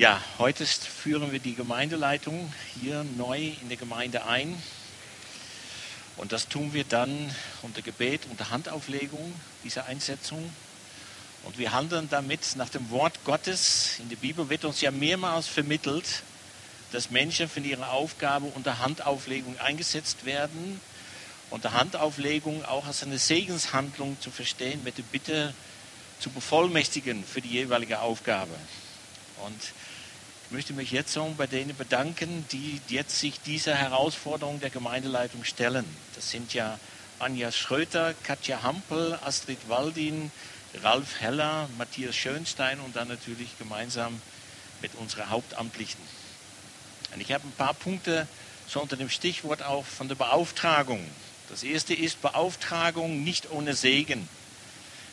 Ja, heute führen wir die Gemeindeleitung hier neu in der Gemeinde ein. Und das tun wir dann unter Gebet, unter Handauflegung dieser Einsetzung. Und wir handeln damit nach dem Wort Gottes. In der Bibel wird uns ja mehrmals vermittelt, dass Menschen für ihre Aufgabe unter Handauflegung eingesetzt werden. Unter Handauflegung auch als eine Segenshandlung zu verstehen, mit der Bitte zu bevollmächtigen für die jeweilige Aufgabe. Und ich möchte mich jetzt so bei denen bedanken, die jetzt sich dieser Herausforderung der Gemeindeleitung stellen. Das sind ja Anja Schröter, Katja Hampel, Astrid Waldin, Ralf Heller, Matthias Schönstein und dann natürlich gemeinsam mit unserer Hauptamtlichen. Und ich habe ein paar Punkte so unter dem Stichwort auch von der Beauftragung. Das erste ist Beauftragung nicht ohne Segen.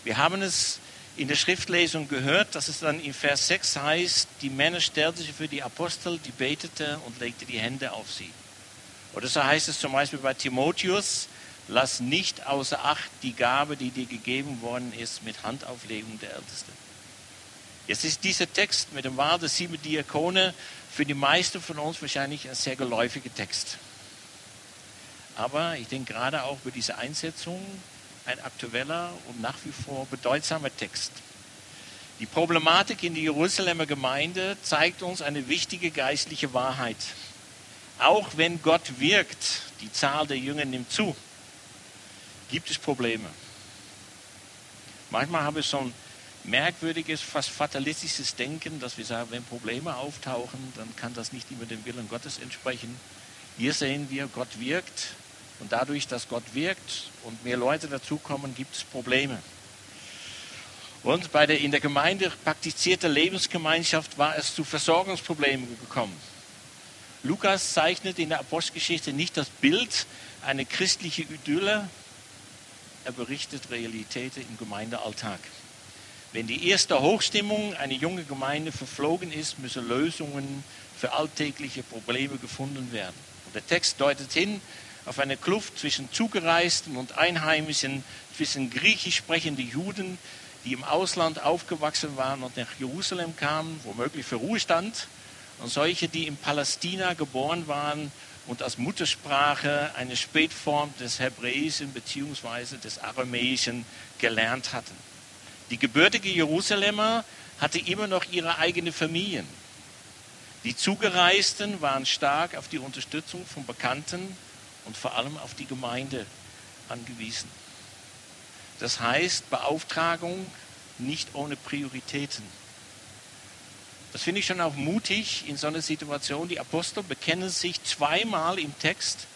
Wir haben es in der Schriftlesung gehört, dass es dann in Vers 6 heißt, die Männer stellten sich für die Apostel, die betete und legte die Hände auf sie. Oder so heißt es zum Beispiel bei Timotheus, lass nicht außer Acht die Gabe, die dir gegeben worden ist, mit Handauflegung der Ältesten. Jetzt ist dieser Text mit dem Wahl der sieben Diakone für die meisten von uns wahrscheinlich ein sehr geläufiger Text. Aber ich denke gerade auch über diese Einsetzung ein aktueller und nach wie vor bedeutsamer Text. Die Problematik in der Jerusalemer Gemeinde zeigt uns eine wichtige geistliche Wahrheit. Auch wenn Gott wirkt, die Zahl der Jünger nimmt zu, gibt es Probleme. Manchmal habe ich so ein merkwürdiges, fast fatalistisches Denken, dass wir sagen, wenn Probleme auftauchen, dann kann das nicht immer dem Willen Gottes entsprechen. Hier sehen wir, Gott wirkt und dadurch, dass Gott wirkt und mehr Leute dazukommen, gibt es Probleme. Und bei der in der Gemeinde praktizierten Lebensgemeinschaft war es zu Versorgungsproblemen gekommen. Lukas zeichnet in der Apostelgeschichte nicht das Bild einer christlichen Idylle, er berichtet Realitäten im Gemeindealltag. Wenn die erste Hochstimmung einer jungen Gemeinde verflogen ist, müssen Lösungen für alltägliche Probleme gefunden werden. Und der Text deutet hin auf eine Kluft zwischen Zugereisten und Einheimischen, zwischen griechisch sprechenden Juden, die im Ausland aufgewachsen waren und nach Jerusalem kamen, womöglich für Ruhestand, und solche, die in Palästina geboren waren und als Muttersprache eine Spätform des Hebräischen bzw. des Aramäischen gelernt hatten. Die gebürtige Jerusalemer hatte immer noch ihre eigene Familien. Die Zugereisten waren stark auf die Unterstützung von Bekannten und vor allem auf die Gemeinde angewiesen. Das heißt Beauftragung nicht ohne Prioritäten. Das finde ich schon auch mutig in so einer Situation. Die Apostel bekennen sich zweimal im Text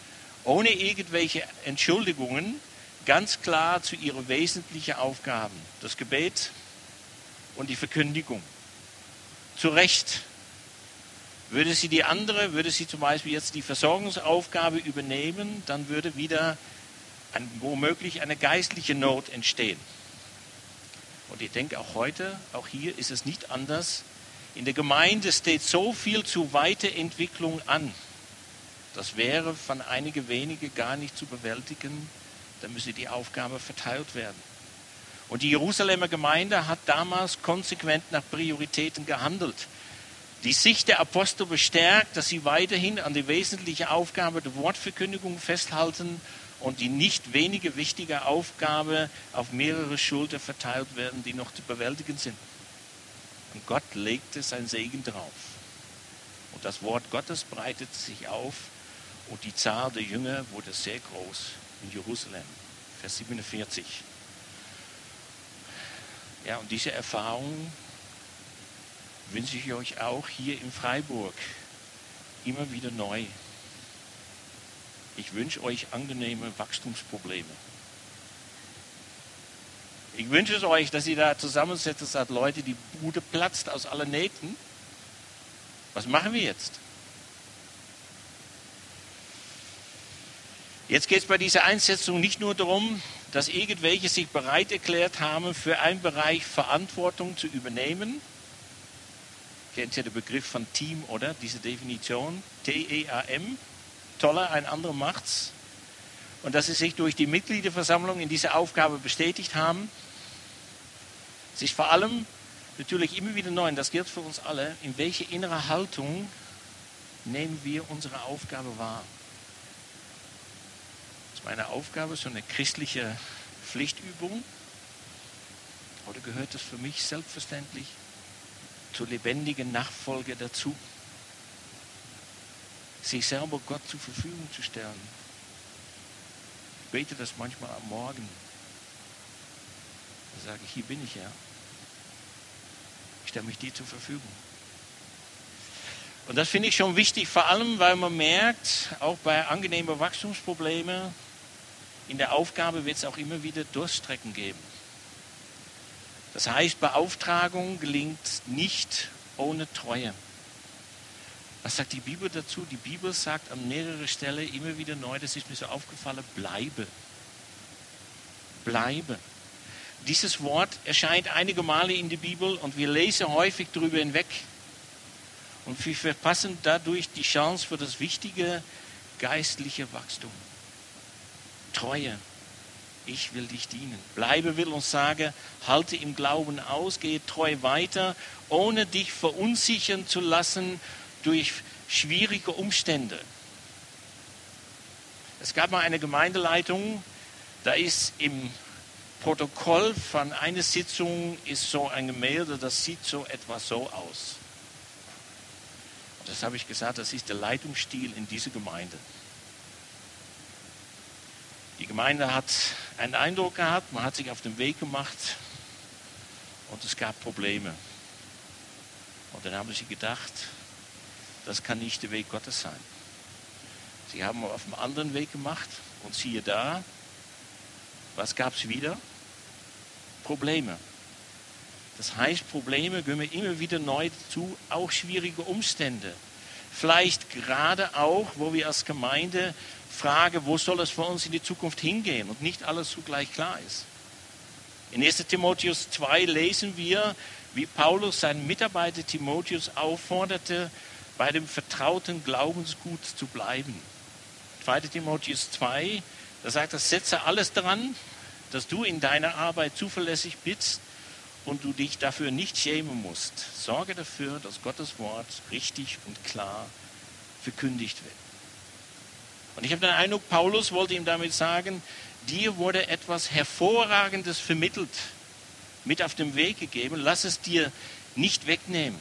ohne irgendwelche Entschuldigungen ganz klar zu ihren wesentlichen Aufgaben. Das Gebet und die Verkündigung. Zu Recht. Würde sie die andere, würde sie zum Beispiel jetzt die Versorgungsaufgabe übernehmen, dann würde wieder ein, womöglich eine geistliche Not entstehen. Und ich denke auch heute, auch hier ist es nicht anders. In der Gemeinde steht so viel zu Weiterentwicklung an. Das wäre von einigen wenigen gar nicht zu bewältigen dann müsse die Aufgabe verteilt werden. Und die Jerusalemer Gemeinde hat damals konsequent nach Prioritäten gehandelt. Die Sicht der Apostel bestärkt, dass sie weiterhin an die wesentliche Aufgabe der Wortverkündigung festhalten und die nicht wenige wichtige Aufgabe auf mehrere Schultern verteilt werden, die noch zu bewältigen sind. Und Gott legte sein Segen drauf. Und das Wort Gottes breitete sich auf und die Zahl der Jünger wurde sehr groß in Jerusalem. Vers 47. Ja, und diese Erfahrung wünsche ich euch auch hier in Freiburg immer wieder neu. Ich wünsche euch angenehme Wachstumsprobleme. Ich wünsche es euch, dass ihr da zusammensetzt sagt, Leute, die Bude platzt aus allen Nähten. Was machen wir jetzt? Jetzt geht es bei dieser Einsetzung nicht nur darum, dass irgendwelche sich bereit erklärt haben, für einen Bereich Verantwortung zu übernehmen. Kennt ihr den Begriff von Team, oder? Diese Definition. T-E-A-M. Toller, ein anderer macht's. Und dass sie sich durch die Mitgliederversammlung in dieser Aufgabe bestätigt haben. Sich vor allem natürlich immer wieder neu, und das gilt für uns alle, in welche innere Haltung nehmen wir unsere Aufgabe wahr. Ist meine Aufgabe so eine christliche Pflichtübung? Oder gehört es für mich selbstverständlich zur lebendigen Nachfolge dazu? Sich selber Gott zur Verfügung zu stellen. Ich bete das manchmal am Morgen. Da sage ich, hier bin ich ja. Ich stelle mich dir zur Verfügung. Und das finde ich schon wichtig, vor allem weil man merkt, auch bei angenehmen Wachstumsproblemen, in der Aufgabe wird es auch immer wieder Durststrecken geben. Das heißt, Beauftragung gelingt nicht ohne Treue. Was sagt die Bibel dazu? Die Bibel sagt an mehrerer Stelle immer wieder neu, das ist mir so aufgefallen, bleibe. Bleibe. Dieses Wort erscheint einige Male in der Bibel und wir lesen häufig darüber hinweg. Und wir verpassen dadurch die Chance für das wichtige geistliche Wachstum. Treue. Ich will dich dienen. Bleibe will uns sagen, halte im Glauben aus, gehe treu weiter, ohne dich verunsichern zu lassen durch schwierige Umstände. Es gab mal eine Gemeindeleitung, da ist im Protokoll von einer Sitzung ist so ein Gemälde, das sieht so etwas so aus. Und das habe ich gesagt, das ist der Leitungsstil in dieser Gemeinde. Die Gemeinde hat einen Eindruck gehabt, man hat sich auf den Weg gemacht und es gab Probleme. Und dann haben sie gedacht, das kann nicht der Weg Gottes sein. Sie haben auf einem anderen Weg gemacht und siehe da, was gab es wieder? Probleme. Das heißt, Probleme gehören immer wieder neu dazu, auch schwierige Umstände. Vielleicht gerade auch, wo wir als Gemeinde fragen, wo soll es für uns in die Zukunft hingehen und nicht alles zugleich klar ist. In 1 Timotheus 2 lesen wir, wie Paulus seinen Mitarbeiter Timotheus aufforderte, bei dem vertrauten Glaubensgut zu bleiben. 2 Timotheus 2, da sagt er, setze alles daran, dass du in deiner Arbeit zuverlässig bist und du dich dafür nicht schämen musst. Sorge dafür, dass Gottes Wort richtig und klar verkündigt wird. Und ich habe den Eindruck, Paulus wollte ihm damit sagen, dir wurde etwas Hervorragendes vermittelt, mit auf den Weg gegeben. Lass es dir nicht wegnehmen.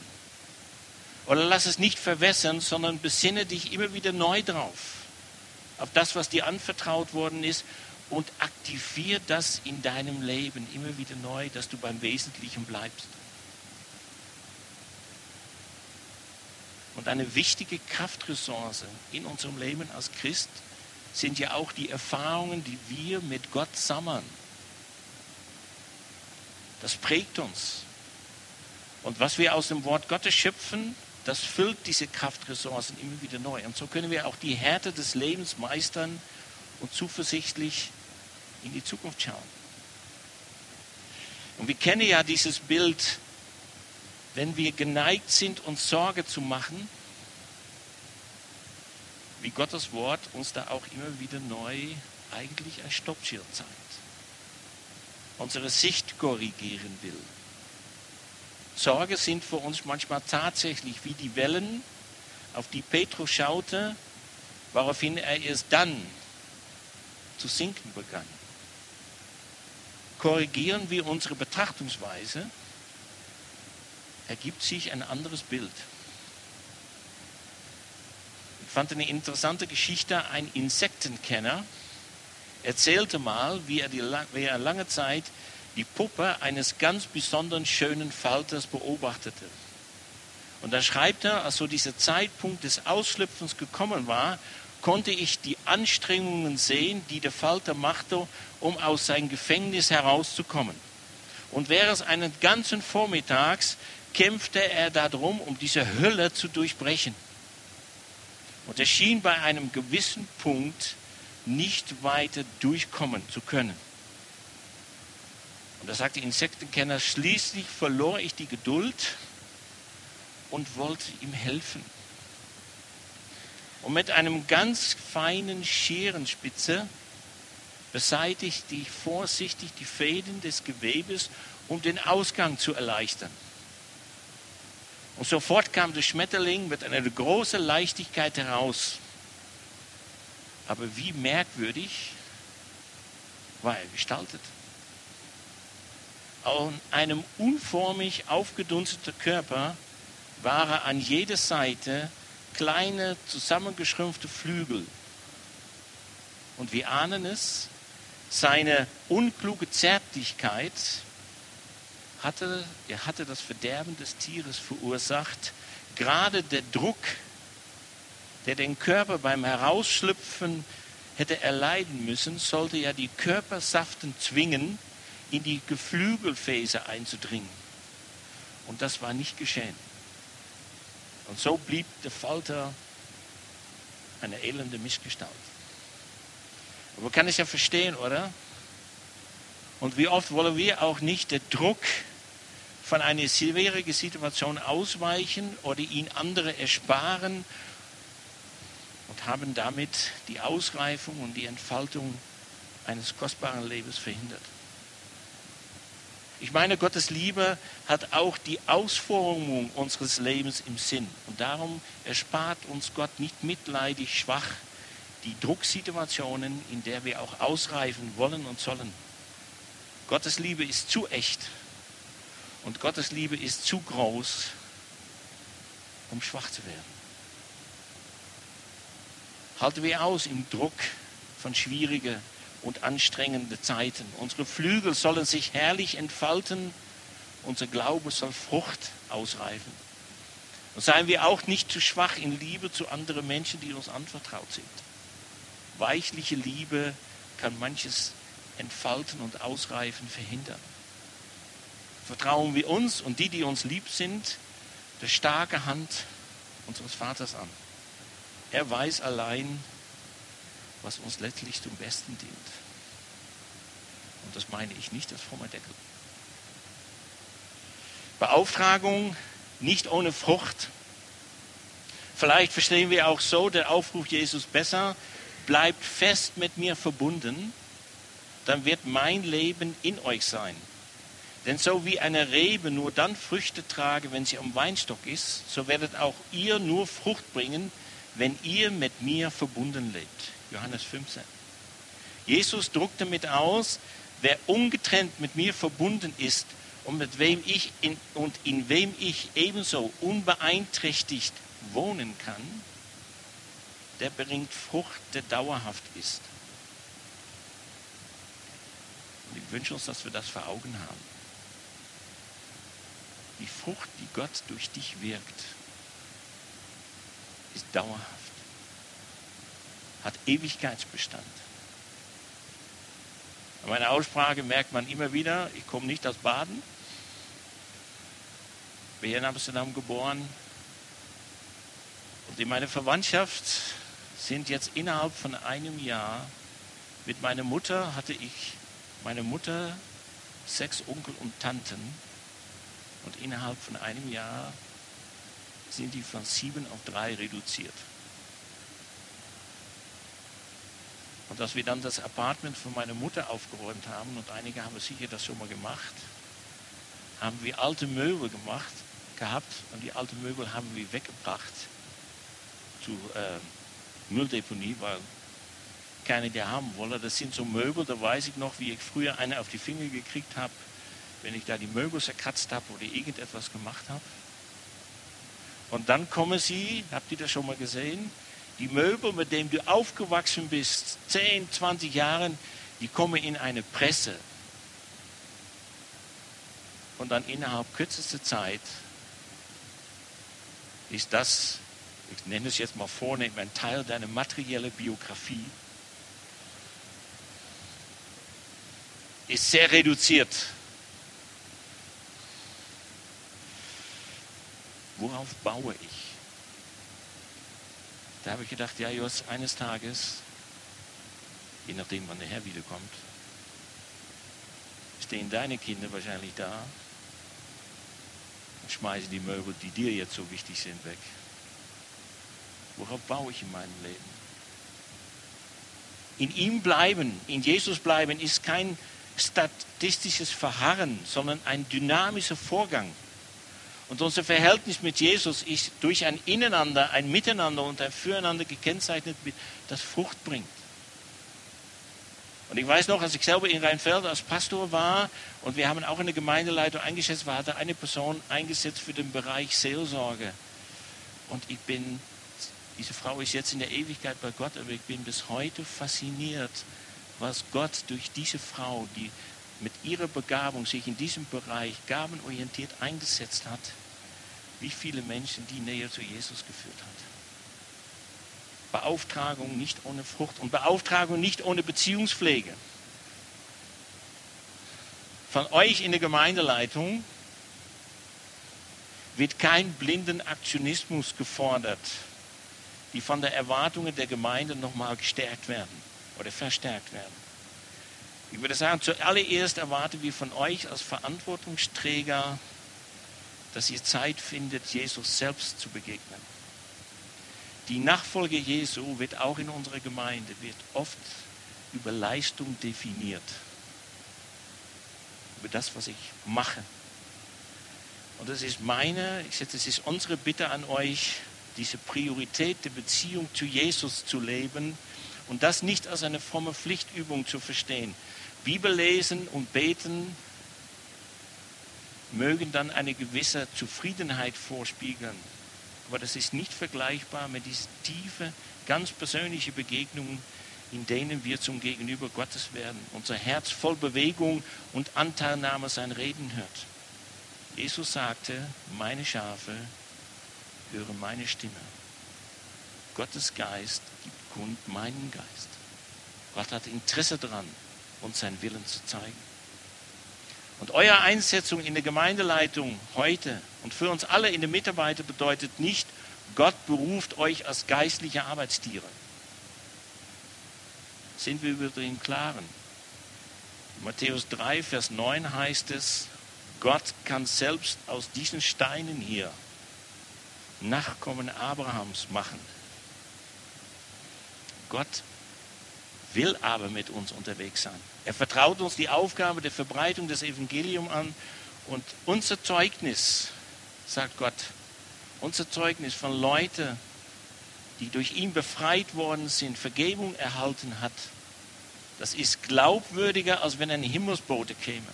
Oder lass es nicht verwässern, sondern besinne dich immer wieder neu drauf. Auf das, was dir anvertraut worden ist und aktivier das in deinem Leben immer wieder neu, dass du beim Wesentlichen bleibst. Und eine wichtige Kraftressource in unserem Leben als Christ sind ja auch die Erfahrungen, die wir mit Gott sammeln. Das prägt uns. Und was wir aus dem Wort Gottes schöpfen, das füllt diese Kraftressourcen immer wieder neu. Und so können wir auch die Härte des Lebens meistern und zuversichtlich in die Zukunft schauen. Und wir kennen ja dieses Bild, wenn wir geneigt sind, uns Sorge zu machen, wie Gottes Wort uns da auch immer wieder neu eigentlich ein Stoppschirm zeigt. Unsere Sicht korrigieren will. Sorge sind für uns manchmal tatsächlich wie die Wellen, auf die Petrus schaute, woraufhin er erst dann zu sinken begann korrigieren wir unsere Betrachtungsweise, ergibt sich ein anderes Bild. Ich fand eine interessante Geschichte, ein Insektenkenner erzählte mal, wie er, die, wie er lange Zeit die Puppe eines ganz besonderen schönen Falters beobachtete. Und da schreibt er, als so dieser Zeitpunkt des Ausschlüpfens gekommen war, konnte ich die Anstrengungen sehen, die der Falter machte, um aus seinem Gefängnis herauszukommen. Und während eines ganzen Vormittags kämpfte er darum, um diese Hölle zu durchbrechen. Und er schien bei einem gewissen Punkt nicht weiter durchkommen zu können. Und da sagt der Insektenkenner, schließlich verlor ich die Geduld und wollte ihm helfen und mit einem ganz feinen Scherenspitze beseitigte ich vorsichtig die Fäden des Gewebes, um den Ausgang zu erleichtern. Und sofort kam der Schmetterling mit einer großen Leichtigkeit heraus. Aber wie merkwürdig war er gestaltet. An einem unformig aufgedunsteten Körper waren an jeder Seite kleine zusammengeschrumpfte Flügel. Und wir ahnen es, seine unkluge Zärtlichkeit hatte, er hatte das Verderben des Tieres verursacht. Gerade der Druck, der den Körper beim Herausschlüpfen hätte erleiden müssen, sollte ja die Körpersaften zwingen, in die Geflügelfäße einzudringen. Und das war nicht geschehen. Und so blieb der Falter eine elende Missgestalt. Aber man kann es ja verstehen, oder? Und wie oft wollen wir auch nicht den Druck von einer schwierigen Situation ausweichen oder ihn andere ersparen und haben damit die Ausreifung und die Entfaltung eines kostbaren Lebens verhindert. Ich meine, Gottes Liebe hat auch die Ausformung unseres Lebens im Sinn. Und darum erspart uns Gott nicht mitleidig schwach die Drucksituationen, in der wir auch ausreifen wollen und sollen. Gottes Liebe ist zu echt und Gottes Liebe ist zu groß, um schwach zu werden. Halten wir aus im Druck von schwierigen und anstrengende Zeiten. Unsere Flügel sollen sich herrlich entfalten, unser Glaube soll Frucht ausreifen. Und seien wir auch nicht zu schwach in Liebe zu anderen Menschen, die uns anvertraut sind. Weichliche Liebe kann manches Entfalten und Ausreifen verhindern. Vertrauen wir uns und die, die uns lieb sind, der starke Hand unseres Vaters an. Er weiß allein, was uns letztlich zum Besten dient. Und das meine ich nicht als frommer Deckel. Beauftragung nicht ohne Frucht. Vielleicht verstehen wir auch so den Aufruf Jesus besser. Bleibt fest mit mir verbunden, dann wird mein Leben in euch sein. Denn so wie eine Rebe nur dann Früchte trage, wenn sie am Weinstock ist, so werdet auch ihr nur Frucht bringen, wenn ihr mit mir verbunden lebt. Johannes 15. Jesus druckt damit aus, wer ungetrennt mit mir verbunden ist und mit wem ich in, und in wem ich ebenso unbeeinträchtigt wohnen kann, der bringt Frucht, der dauerhaft ist. Und ich wünsche uns, dass wir das vor Augen haben. Die Frucht, die Gott durch dich wirkt, ist dauerhaft hat Ewigkeitsbestand. An meiner Aussprache merkt man immer wieder, ich komme nicht aus Baden, bin hier in Amsterdam geboren. Und in meiner Verwandtschaft sind jetzt innerhalb von einem Jahr mit meiner Mutter hatte ich meine Mutter, sechs Onkel und Tanten und innerhalb von einem Jahr sind die von sieben auf drei reduziert. Und dass wir dann das Apartment von meiner Mutter aufgeräumt haben, und einige haben sicher das schon mal gemacht, haben wir alte Möbel gemacht, gehabt und die alten Möbel haben wir weggebracht zu äh, Mülldeponie, weil keine die haben wollen. Das sind so Möbel, da weiß ich noch, wie ich früher eine auf die Finger gekriegt habe, wenn ich da die Möbel zerkratzt habe oder irgendetwas gemacht habe. Und dann kommen sie, habt ihr das schon mal gesehen, die Möbel, mit denen du aufgewachsen bist, 10, 20 Jahren, die kommen in eine Presse. Und dann innerhalb kürzester Zeit ist das, ich nenne es jetzt mal vornehm, ein Teil deiner materiellen Biografie. Ist sehr reduziert. Worauf baue ich? Da habe ich gedacht, ja, Jos, eines Tages, je nachdem, wann der Herr wiederkommt, stehen deine Kinder wahrscheinlich da und schmeißen die Möbel, die dir jetzt so wichtig sind, weg. Worauf baue ich in meinem Leben? In ihm bleiben, in Jesus bleiben, ist kein statistisches Verharren, sondern ein dynamischer Vorgang. Und unser Verhältnis mit Jesus ist durch ein Ineinander, ein Miteinander und ein Füreinander gekennzeichnet, das Frucht bringt. Und ich weiß noch, als ich selber in Rheinfeld als Pastor war und wir haben auch eine Gemeindeleitung eingesetzt, war da eine Person eingesetzt für den Bereich Seelsorge. Und ich bin, diese Frau ist jetzt in der Ewigkeit bei Gott, aber ich bin bis heute fasziniert, was Gott durch diese Frau, die mit ihrer Begabung sich in diesem Bereich gabenorientiert eingesetzt hat, wie viele Menschen die näher zu Jesus geführt hat. Beauftragung nicht ohne Frucht und Beauftragung nicht ohne Beziehungspflege. Von euch in der Gemeindeleitung wird kein blinden Aktionismus gefordert, die von der Erwartungen der Gemeinde nochmal gestärkt werden oder verstärkt werden. Ich würde sagen, zuallererst erwarten wir von euch als Verantwortungsträger, dass ihr Zeit findet, Jesus selbst zu begegnen. Die Nachfolge Jesu wird auch in unserer Gemeinde wird oft über Leistung definiert. Über das, was ich mache. Und das ist meine, ich sage, das ist unsere Bitte an euch, diese Priorität der Beziehung zu Jesus zu leben und das nicht als eine fromme Pflichtübung zu verstehen. Bibel lesen und beten mögen dann eine gewisse Zufriedenheit vorspiegeln. Aber das ist nicht vergleichbar mit diesen tiefen, ganz persönlichen Begegnungen, in denen wir zum Gegenüber Gottes werden. Unser Herz voll Bewegung und Anteilnahme sein Reden hört. Jesus sagte, meine Schafe hören meine Stimme. Gottes Geist gibt kund meinen Geist. Gott hat Interesse daran, uns seinen Willen zu zeigen. Und eure Einsetzung in der Gemeindeleitung heute und für uns alle in der Mitarbeiter bedeutet nicht, Gott beruft euch als geistliche Arbeitstiere. Sind wir über den Klaren? Matthäus 3, Vers 9 heißt es, Gott kann selbst aus diesen Steinen hier Nachkommen Abrahams machen. Gott will aber mit uns unterwegs sein. Er vertraut uns die Aufgabe der Verbreitung des Evangeliums an und unser Zeugnis, sagt Gott, unser Zeugnis von Leuten, die durch ihn befreit worden sind, Vergebung erhalten hat, das ist glaubwürdiger, als wenn ein Himmelsbote käme.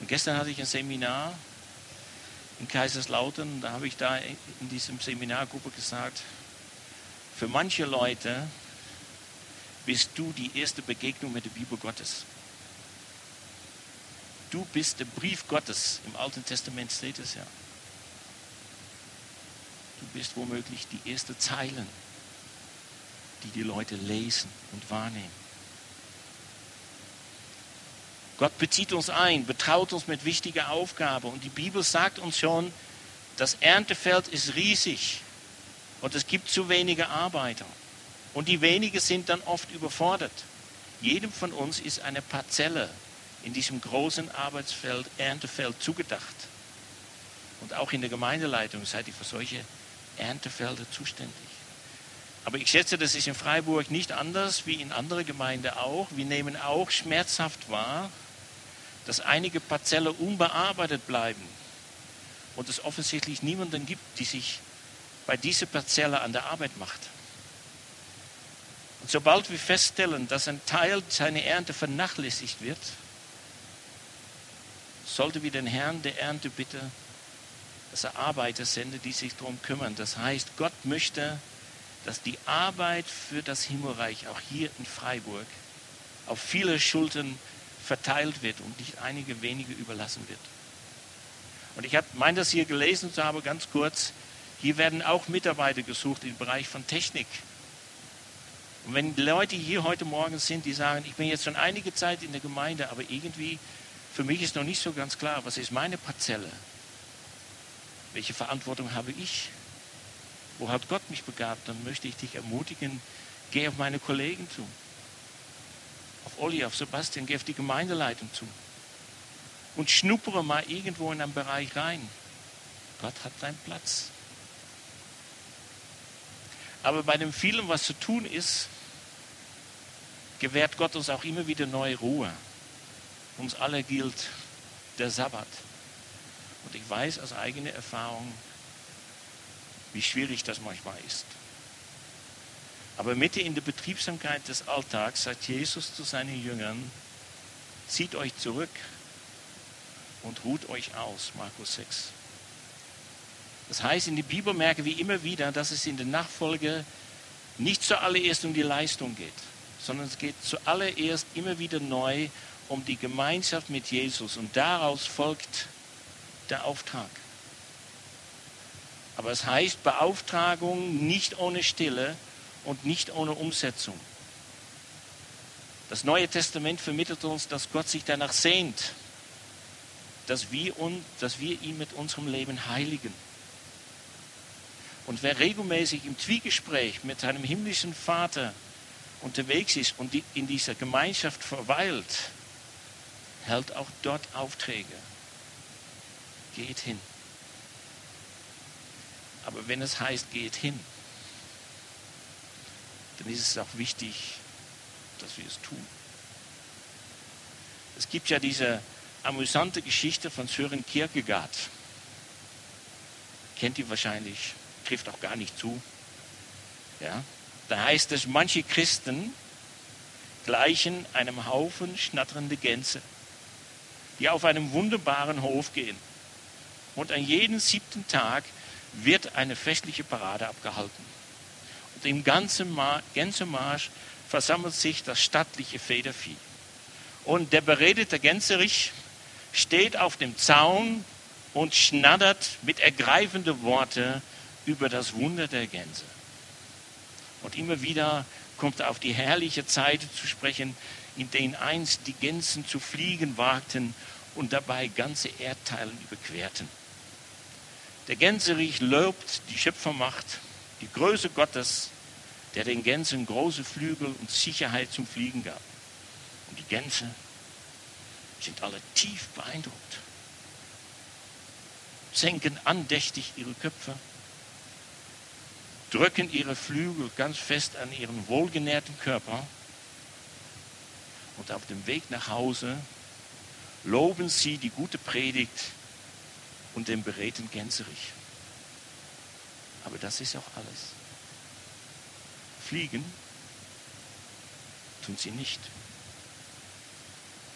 Und gestern hatte ich ein Seminar in Kaiserslautern, da habe ich da in diesem Seminargruppe gesagt, für manche Leute bist du die erste Begegnung mit der Bibel Gottes. Du bist der Brief Gottes. Im Alten Testament steht es ja. Du bist womöglich die erste Zeilen, die die Leute lesen und wahrnehmen. Gott bezieht uns ein, betraut uns mit wichtiger Aufgabe. Und die Bibel sagt uns schon, das Erntefeld ist riesig. Und es gibt zu wenige Arbeiter. Und die wenigen sind dann oft überfordert. Jedem von uns ist eine Parzelle in diesem großen Arbeitsfeld, Erntefeld zugedacht. Und auch in der Gemeindeleitung seid ihr für solche Erntefelder zuständig. Aber ich schätze, das ist in Freiburg nicht anders wie in anderen Gemeinden auch. Wir nehmen auch schmerzhaft wahr, dass einige Parzelle unbearbeitet bleiben und es offensichtlich niemanden gibt, die sich bei dieser Parzelle an der Arbeit macht. Und sobald wir feststellen, dass ein Teil seiner Ernte vernachlässigt wird, sollten wir den Herrn der Ernte bitten, dass er Arbeiter sendet, die sich darum kümmern. Das heißt, Gott möchte, dass die Arbeit für das Himmelreich auch hier in Freiburg auf viele Schultern verteilt wird und nicht einige wenige überlassen wird. Und ich meine das hier gelesen zu haben, ganz kurz, hier werden auch Mitarbeiter gesucht im Bereich von Technik. Und wenn Leute hier heute Morgen sind, die sagen, ich bin jetzt schon einige Zeit in der Gemeinde, aber irgendwie, für mich ist noch nicht so ganz klar, was ist meine Parzelle? Welche Verantwortung habe ich? Wo hat Gott mich begabt? Dann möchte ich dich ermutigen, geh auf meine Kollegen zu. Auf Olli, auf Sebastian, geh auf die Gemeindeleitung zu. Und schnuppere mal irgendwo in einen Bereich rein. Gott hat seinen Platz. Aber bei dem vielen, was zu tun ist, gewährt Gott uns auch immer wieder neue Ruhe. Uns alle gilt, der Sabbat. Und ich weiß aus eigener Erfahrung, wie schwierig das manchmal ist. Aber mitten in der Betriebsamkeit des Alltags sagt Jesus zu seinen Jüngern, zieht euch zurück und ruht euch aus, Markus 6. Das heißt, in der Bibel merken wir immer wieder, dass es in der Nachfolge nicht zuallererst um die Leistung geht, sondern es geht zuallererst immer wieder neu um die Gemeinschaft mit Jesus und daraus folgt der Auftrag. Aber es heißt Beauftragung nicht ohne Stille und nicht ohne Umsetzung. Das Neue Testament vermittelt uns, dass Gott sich danach sehnt, dass wir, uns, dass wir ihn mit unserem Leben heiligen. Und wer regelmäßig im Zwiegespräch mit seinem himmlischen Vater unterwegs ist und in dieser Gemeinschaft verweilt, hält auch dort Aufträge. Geht hin. Aber wenn es heißt, geht hin, dann ist es auch wichtig, dass wir es tun. Es gibt ja diese amüsante Geschichte von Sören Kierkegaard. Kennt ihr wahrscheinlich trifft auch gar nicht zu. Ja? Da heißt es, manche Christen gleichen einem Haufen schnatterende Gänse, die auf einem wunderbaren Hof gehen. Und an jedem siebten Tag wird eine festliche Parade abgehalten. Und im ganzen Gänsemarsch versammelt sich das stattliche Federvieh. Und der beredete Gänserich steht auf dem Zaun und schnattert mit ergreifenden Worten über das Wunder der Gänse. Und immer wieder kommt er auf die herrliche Zeit zu sprechen, in denen einst die Gänsen zu fliegen wagten und dabei ganze Erdteilen überquerten. Der Gänserich lobt die Schöpfermacht, die Größe Gottes, der den Gänsen große Flügel und Sicherheit zum Fliegen gab. Und die Gänse sind alle tief beeindruckt, senken andächtig ihre Köpfe drücken ihre Flügel ganz fest an ihren wohlgenährten Körper und auf dem Weg nach Hause loben sie die gute Predigt und den beredten Gänserich. Aber das ist auch alles. Fliegen tun sie nicht.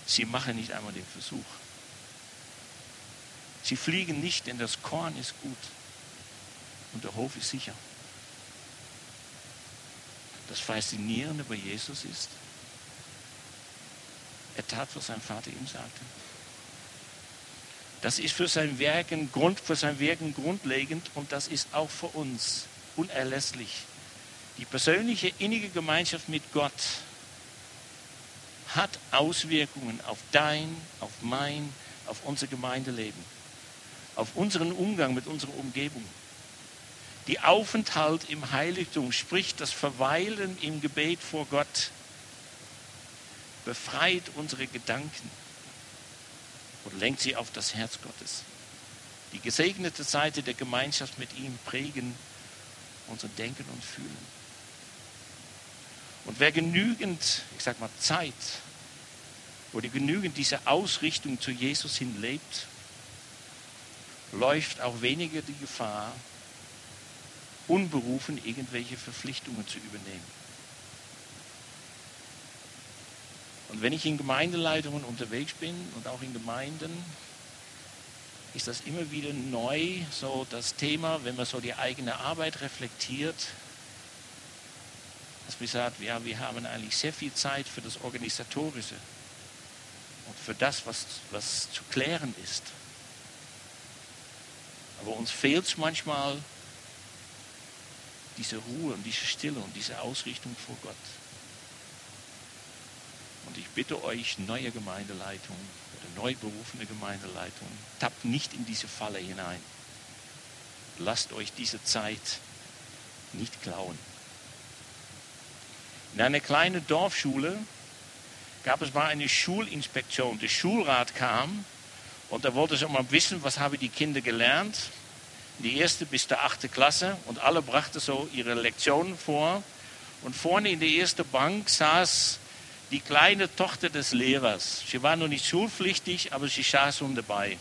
Sie machen nicht einmal den Versuch. Sie fliegen nicht, denn das Korn ist gut und der Hof ist sicher. Das Faszinierende bei Jesus ist, er tat, was sein Vater ihm sagte. Das ist für sein Werken, Grund, für sein Wirken grundlegend und das ist auch für uns unerlässlich. Die persönliche innige Gemeinschaft mit Gott hat Auswirkungen auf dein, auf mein, auf unser Gemeindeleben, auf unseren Umgang mit unserer Umgebung. Die Aufenthalt im Heiligtum, sprich das Verweilen im Gebet vor Gott, befreit unsere Gedanken und lenkt sie auf das Herz Gottes. Die gesegnete Seite der Gemeinschaft mit ihm prägen unser Denken und Fühlen. Und wer genügend, ich sag mal, Zeit oder genügend diese Ausrichtung zu Jesus hin lebt, läuft auch weniger die Gefahr, unberufen irgendwelche Verpflichtungen zu übernehmen. Und wenn ich in Gemeindeleitungen unterwegs bin und auch in Gemeinden, ist das immer wieder neu, so das Thema, wenn man so die eigene Arbeit reflektiert, dass man sagt, ja, wir haben eigentlich sehr viel Zeit für das Organisatorische und für das, was, was zu klären ist. Aber uns fehlt es manchmal diese Ruhe und diese Stille und diese Ausrichtung vor Gott. Und ich bitte euch, neue Gemeindeleitung oder neu berufene Gemeindeleitung, tappt nicht in diese Falle hinein. Lasst euch diese Zeit nicht klauen. In einer kleinen Dorfschule gab es mal eine Schulinspektion. Der Schulrat kam und da wollte sie mal wissen, was haben die Kinder gelernt die erste bis der achte Klasse und alle brachten so ihre Lektionen vor. Und vorne in der ersten Bank saß die kleine Tochter des Lehrers. Sie war noch nicht schulpflichtig, aber sie saß schon dabei.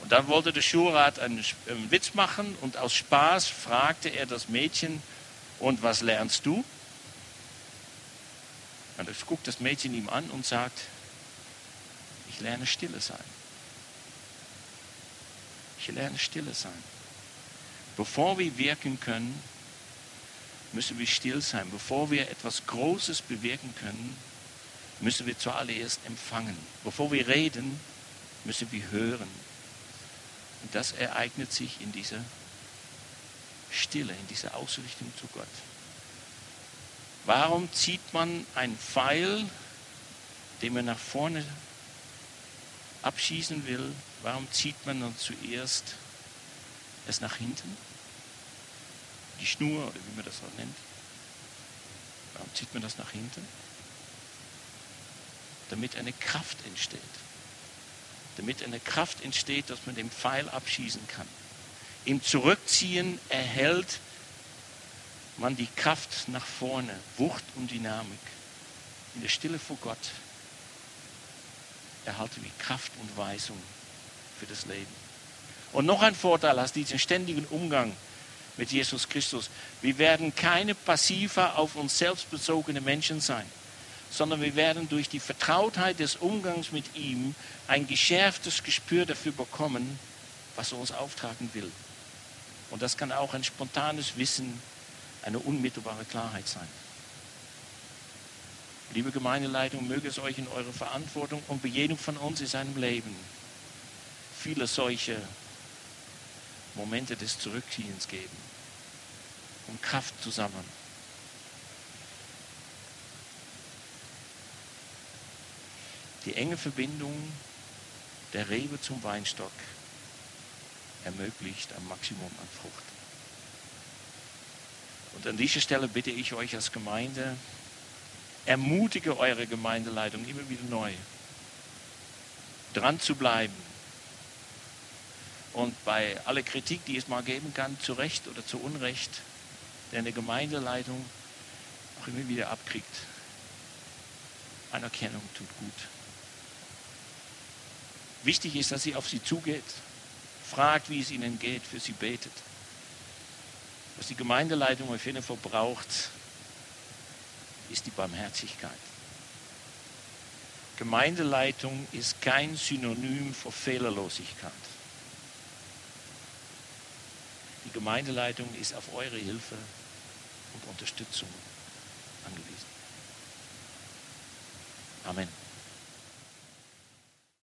Und dann wollte der Schulrat einen, einen Witz machen und aus Spaß fragte er das Mädchen, und was lernst du? Und dann guckt das Mädchen ihm an und sagt, ich lerne stille sein. Ich lerne stille sein. Bevor wir wirken können, müssen wir still sein. Bevor wir etwas Großes bewirken können, müssen wir zuallererst empfangen. Bevor wir reden, müssen wir hören. Und das ereignet sich in dieser Stille, in dieser Ausrichtung zu Gott. Warum zieht man einen Pfeil, den man nach vorne abschießen will, warum zieht man dann zuerst es nach hinten? Die Schnur oder wie man das auch nennt. Warum zieht man das nach hinten? Damit eine Kraft entsteht. Damit eine Kraft entsteht, dass man den Pfeil abschießen kann. Im Zurückziehen erhält man die Kraft nach vorne, Wucht und Dynamik. In der Stille vor Gott erhalten wir Kraft und Weisung für das Leben. Und noch ein Vorteil aus diesem ständigen Umgang mit Jesus Christus. Wir werden keine passiver auf uns selbst bezogene Menschen sein, sondern wir werden durch die Vertrautheit des Umgangs mit ihm ein geschärftes Gespür dafür bekommen, was er uns auftragen will. Und das kann auch ein spontanes Wissen, eine unmittelbare Klarheit sein. Liebe Gemeindeleitung, möge es euch in eurer Verantwortung und bei jedem von uns in seinem Leben viele solche Momente des Zurückziehens geben, um Kraft zu sammeln. Die enge Verbindung der Rebe zum Weinstock ermöglicht ein Maximum an Frucht. Und an dieser Stelle bitte ich euch als Gemeinde, ermutige eure Gemeindeleitung immer wieder neu, dran zu bleiben. Und bei aller Kritik, die es mal geben kann, zu Recht oder zu Unrecht, der Gemeindeleitung auch immer wieder abkriegt. Anerkennung tut gut. Wichtig ist, dass sie auf sie zugeht, fragt, wie es ihnen geht, für sie betet. Was die Gemeindeleitung auf jeden Fall braucht, ist die Barmherzigkeit. Gemeindeleitung ist kein Synonym für Fehlerlosigkeit. Die Gemeindeleitung ist auf eure Hilfe und Unterstützung angewiesen. Amen.